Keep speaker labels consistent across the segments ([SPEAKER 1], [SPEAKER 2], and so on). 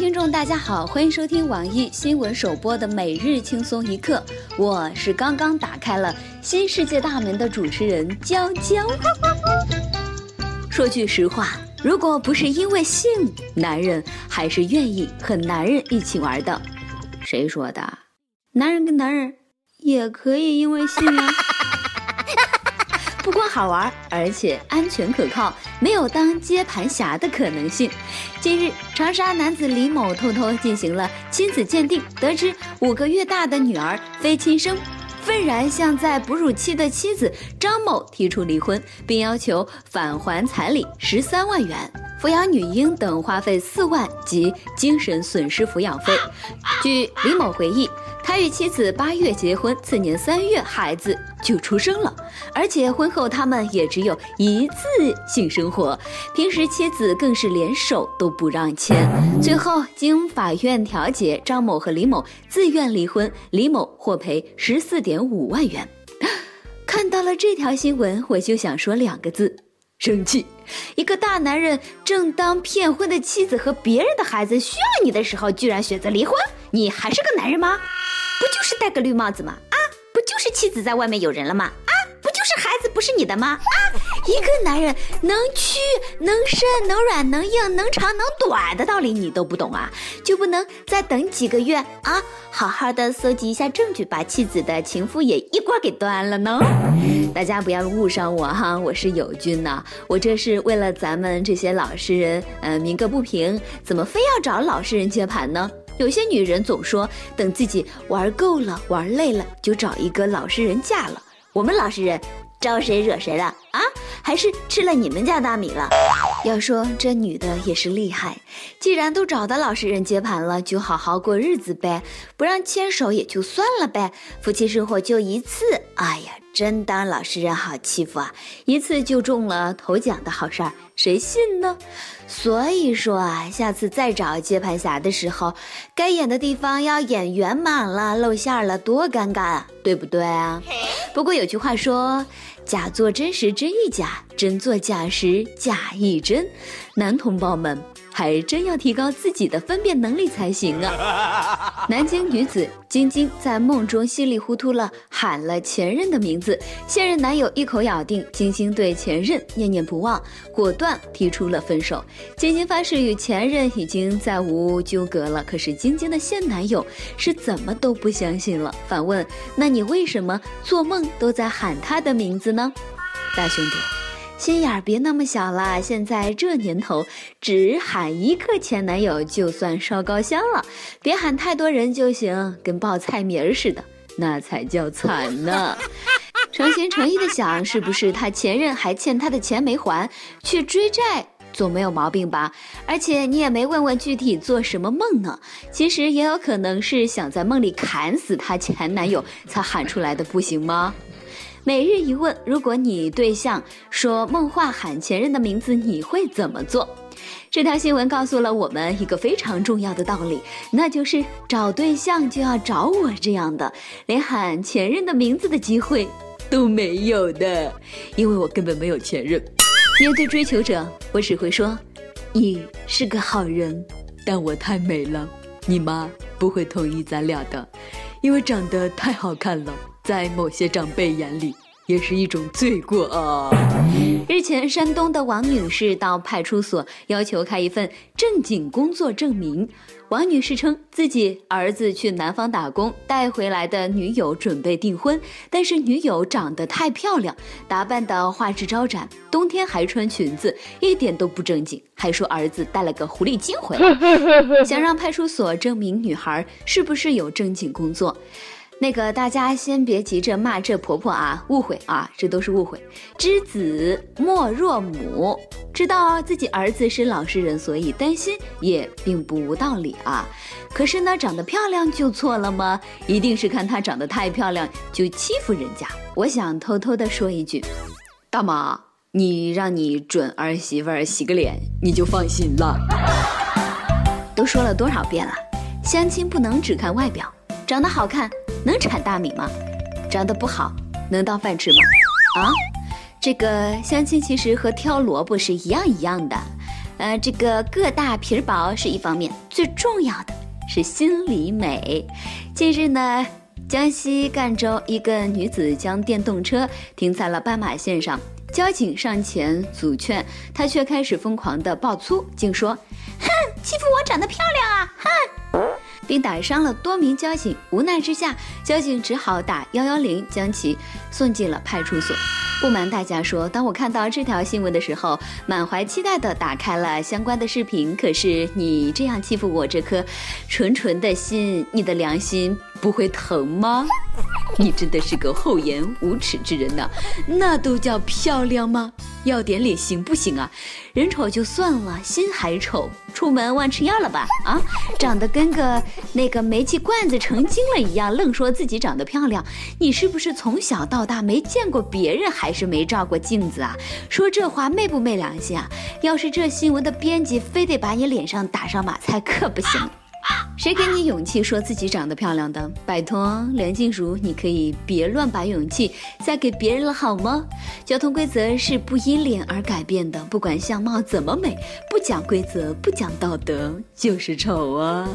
[SPEAKER 1] 听众，大家好，欢迎收听网易新闻首播的每日轻松一刻，我是刚刚打开了新世界大门的主持人娇娇。说句实话，如果不是因为性，男人还是愿意和男人一起玩的。谁说的？男人跟男人也可以因为性啊。不光好玩，而且安全可靠，没有当接盘侠的可能性。近日，长沙男子李某偷偷进行了亲子鉴定，得知五个月大的女儿非亲生，愤然向在哺乳期的妻子张某提出离婚，并要求返还彩礼十三万元、抚养女婴等花费四万及精神损失抚养费。据李某回忆。他与妻子八月结婚，次年三月孩子就出生了，而且婚后他们也只有一次性生活，平时妻子更是连手都不让牵。最后经法院调解，张某和李某自愿离婚，李某获赔十四点五万元。看到了这条新闻，我就想说两个字：生气。一个大男人正当骗婚的妻子和别人的孩子需要你的时候，居然选择离婚，你还是个男人吗？不就是戴个绿帽子吗？啊，不就是妻子在外面有人了吗？啊，不就是孩子不是你的吗？啊，一个男人能屈能伸能软能硬能长能短的道理你都不懂啊，就不能再等几个月啊，好好的搜集一下证据，把妻子的情夫也一锅给端了呢？大家不要误伤我哈，我是友军呐，我这是为了咱们这些老实人，嗯，鸣个不平，怎么非要找老实人接盘呢？有些女人总说等自己玩够了、玩累了，就找一个老实人嫁了。我们老实人招谁惹谁了啊？还是吃了你们家大米了？要说这女的也是厉害，既然都找到老实人接盘了，就好好过日子呗，不让牵手也就算了呗，夫妻生活就一次。哎呀，真当老实人好欺负啊！一次就中了头奖的好事儿，谁信呢？所以说啊，下次再找接盘侠的时候，该演的地方要演圆满了，露馅儿了，多尴尬啊，对不对啊？不过有句话说，假作真时真亦假，真作假时假亦真，男同胞们。还真要提高自己的分辨能力才行啊！南京女子晶晶在梦中稀里糊涂了喊了前任的名字，现任男友一口咬定晶晶对前任念念不忘，果断提出了分手。晶晶发誓与前任已经再无纠葛了，可是晶晶的现男友是怎么都不相信了，反问：那你为什么做梦都在喊他的名字呢？大兄弟。心眼儿别那么小啦！现在这年头，只喊一个前男友就算烧高香了，别喊太多人就行，跟报菜名儿似的，那才叫惨呢。诚心诚意的想，是不是他前任还欠他的钱没还，去追债总没有毛病吧？而且你也没问问具体做什么梦呢？其实也有可能是想在梦里砍死她前男友才喊出来的，不行吗？每日一问：如果你对象说梦话喊前任的名字，你会怎么做？这条新闻告诉了我们一个非常重要的道理，那就是找对象就要找我这样的，连喊前任的名字的机会都没有的，因为我根本没有前任。面对追求者，我只会说：“你是个好人，但我太美了，你妈不会同意咱俩的，因为长得太好看了。”在某些长辈眼里，也是一种罪过啊。日前，山东的王女士到派出所要求开一份正经工作证明。王女士称，自己儿子去南方打工，带回来的女友准备订婚，但是女友长得太漂亮，打扮的花枝招展，冬天还穿裙子，一点都不正经，还说儿子带了个狐狸精回来，想让派出所证明女孩是不是有正经工作。那个大家先别急着骂这婆婆啊，误会啊，这都是误会。知子莫若母，知道自己儿子是老实人，所以担心也并不无道理啊。可是呢，长得漂亮就错了吗？一定是看她长得太漂亮就欺负人家。我想偷偷的说一句，大妈，你让你准儿媳妇儿洗个脸，你就放心了。都说了多少遍了，相亲不能只看外表，长得好看。能产大米吗？长得不好能当饭吃吗？啊，这个相亲其实和挑萝卜是一样一样的。呃，这个个大皮儿薄是一方面，最重要的是心里美。近日呢，江西赣州一个女子将电动车停在了斑马线上，交警上前阻劝，她却开始疯狂的爆粗，竟说：“哼，欺负我长得漂亮啊，哼！”并打伤了多名交警。无奈之下，交警只好打幺幺零，将其送进了派出所。不瞒大家说，当我看到这条新闻的时候，满怀期待的打开了相关的视频。可是你这样欺负我这颗纯纯的心，你的良心不会疼吗？你真的是个厚颜无耻之人呐！那都叫漂亮吗？要点脸行不行啊？人丑就算了，心还丑，出门忘吃药了吧？啊，长得跟个那个煤气罐子成精了一样，愣说自己长得漂亮，你是不是从小到大没见过别人，还是没照过镜子啊？说这话昧不昧良心啊？要是这新闻的编辑非得把你脸上打上马赛克不行。谁给你勇气说自己长得漂亮的？拜托，梁静茹，你可以别乱把勇气再给别人了好吗？交通规则是不因脸而改变的，不管相貌怎么美，不讲规则，不讲道德，就是丑啊！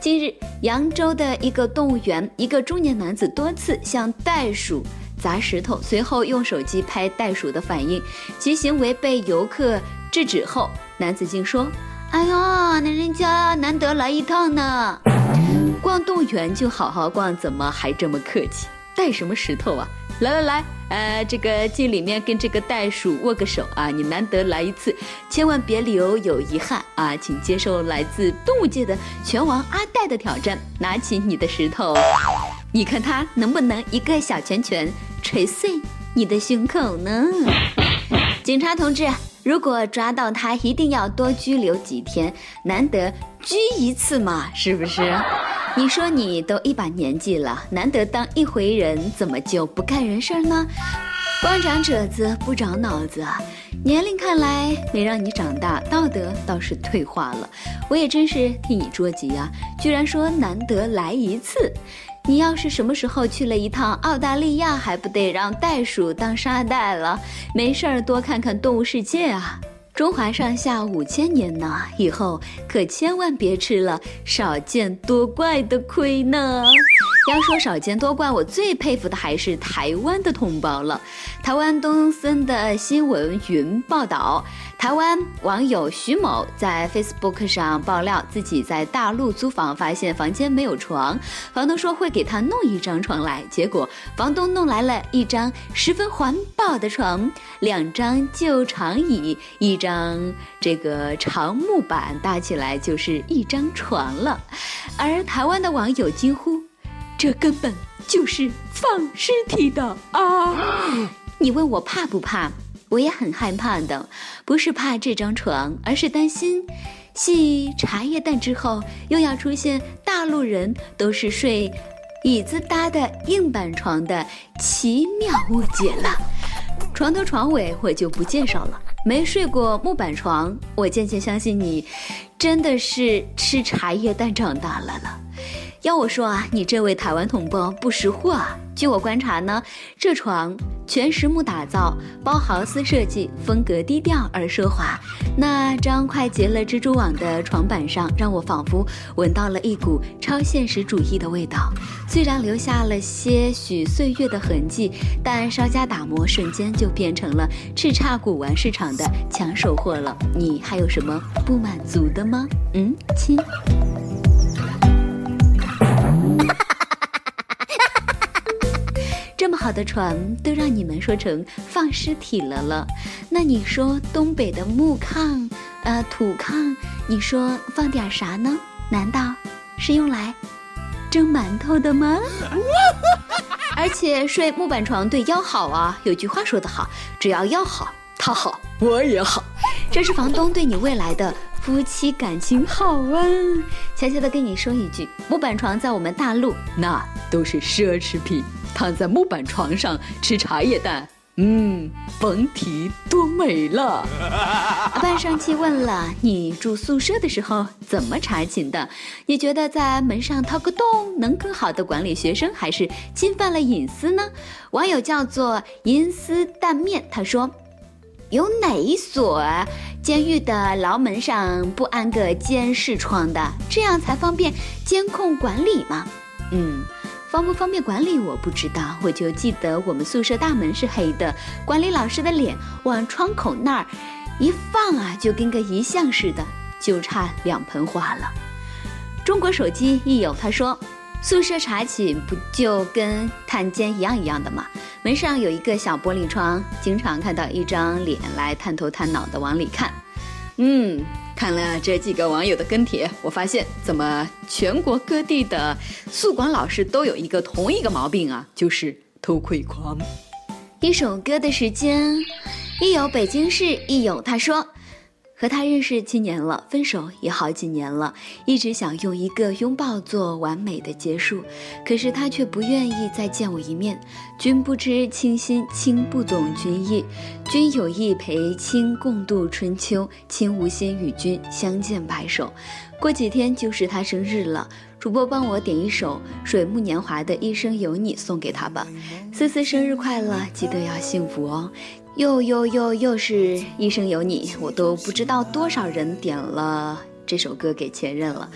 [SPEAKER 1] 近日，扬州的一个动物园，一个中年男子多次向袋鼠砸石头，随后用手机拍袋鼠的反应，其行为被游客制止后，男子竟说。哎呦，那人家难得来一趟呢，逛动物园就好好逛，怎么还这么客气？带什么石头啊？来来来，呃，这个进里面跟这个袋鼠握个手啊！你难得来一次，千万别留有遗憾啊！请接受来自动物界的拳王阿戴的挑战，拿起你的石头，你看他能不能一个小拳拳捶碎你的胸口呢？警察同志。如果抓到他，一定要多拘留几天，难得拘一次嘛，是不是？你说你都一把年纪了，难得当一回人，怎么就不干人事呢？光长褶子不长脑子，年龄看来没让你长大，道德倒是退化了。我也真是替你着急啊，居然说难得来一次。你要是什么时候去了一趟澳大利亚，还不得让袋鼠当沙袋了？没事儿多看看动物世界啊！中华上下五千年呢，以后可千万别吃了少见多怪的亏呢。要说少见多怪，我最佩服的还是台湾的同胞了。台湾东森的新闻云报道，台湾网友徐某在 Facebook 上爆料，自己在大陆租房，发现房间没有床，房东说会给他弄一张床来，结果房东弄来了一张十分环保的床，两张旧长椅，一张这个长木板搭起来就是一张床了。而台湾的网友惊呼。这根本就是放尸体的啊！你问我怕不怕？我也很害怕的，不是怕这张床，而是担心系茶叶蛋之后又要出现大陆人都是睡椅子搭的硬板床的奇妙误解了。床头床尾我就不介绍了，没睡过木板床，我渐渐相信你真的是吃茶叶蛋长大了了。要我说啊，你这位台湾同胞不识货啊！据我观察呢，这床全实木打造，包豪斯设计，风格低调而奢华。那张快结了蜘蛛网的床板上，让我仿佛闻到了一股超现实主义的味道。虽然留下了些许岁月的痕迹，但稍加打磨，瞬间就变成了叱咤古玩市场的抢手货了。你还有什么不满足的吗？嗯，亲。好的床都让你们说成放尸体了了，那你说东北的木炕，呃土炕，你说放点啥呢？难道是用来蒸馒头的吗？而且睡木板床对腰好啊，有句话说得好，只要腰好，他好，我也好。这是房东对你未来的。夫妻感情好啊！悄悄的跟你说一句，木板床在我们大陆那都是奢侈品。躺在木板床上吃茶叶蛋，嗯，甭提多美了。阿半上期问了你住宿舍的时候怎么查寝的？你觉得在门上掏个洞能更好的管理学生，还是侵犯了隐私呢？网友叫做银丝蛋面，他说。有哪一所监狱的牢门上不安个监视窗的，这样才方便监控管理吗。嗯，方不方便管理我不知道，我就记得我们宿舍大门是黑的，管理老师的脸往窗口那儿一放啊，就跟个遗像似的，就差两盆花了。中国手机一友他说。宿舍查寝不就跟探监一样一样的吗？门上有一个小玻璃窗，经常看到一张脸来探头探脑的往里看。嗯，看了这几个网友的跟帖，我发现怎么全国各地的宿管老师都有一个同一个毛病啊，就是偷窥狂。一首歌的时间，一有北京市一有他说。和他认识七年了，分手也好几年了，一直想用一个拥抱做完美的结束，可是他却不愿意再见我一面。君不知卿心，卿不懂君意。君有意陪卿共度春秋，卿无心与君相见白首。过几天就是他生日了，主播帮我点一首水木年华的《一生有你》送给他吧。思思生日快乐，记得要幸福哦。又又又又是一生有你，我都不知道多少人点了这首歌给前任了。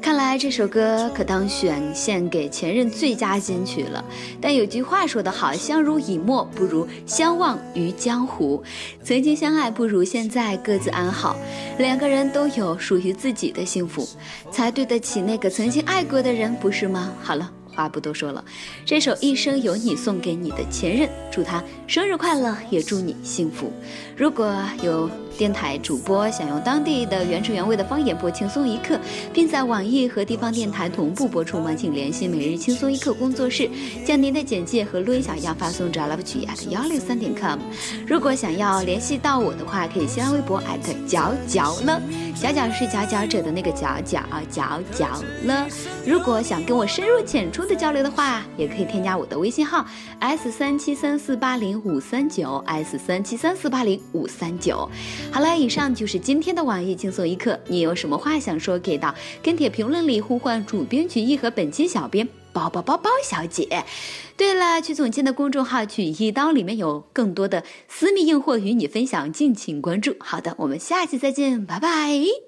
[SPEAKER 1] 看来这首歌可当选献给前任最佳金曲了。但有句话说得好，相濡以沫不如相忘于江湖。曾经相爱不如现在各自安好。两个人都有属于自己的幸福，才对得起那个曾经爱过的人，不是吗？好了。话不多说了，这首《一生有你》送给你的前任，祝他生日快乐，也祝你幸福。如果有电台主播想用当地的原汁原味的方言播《轻松一刻》，并在网易和地方电台同步播出吗？请联系每日轻松一刻工作室，将您的简介和录音小样发送至 love 曲 at 幺六三点 com。如果想要联系到我的话，可以新浪微博角角了，角角是佼佼者的那个角角角角了。如果想跟我深入浅出的交流的话，也可以添加我的微信号 s 三七三四八零五三九 s 三七三四八零五三九。好了，以上就是今天的网易轻松一刻。你有什么话想说，可以到跟帖评论里呼唤主编曲艺和本期小编包包包包小姐。对了，曲总监的公众号曲一刀里面有更多的私密硬货与你分享，敬请关注。好的，我们下期再见，拜拜。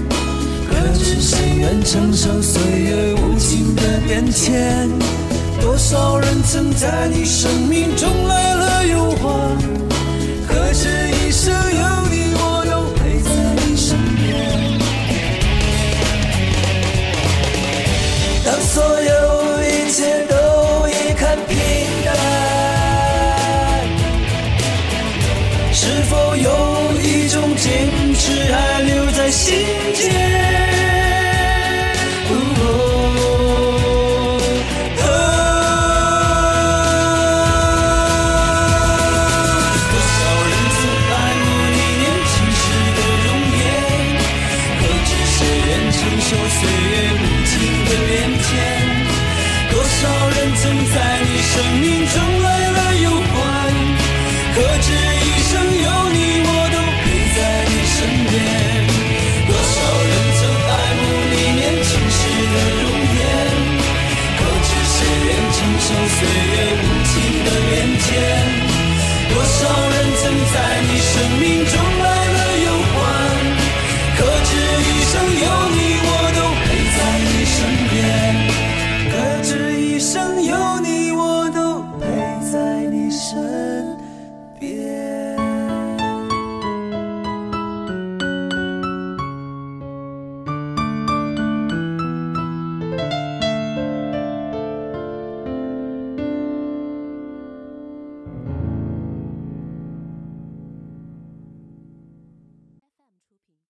[SPEAKER 2] 是谁愿承受岁月无情的变迁？多少人曾在你生命中来了又还？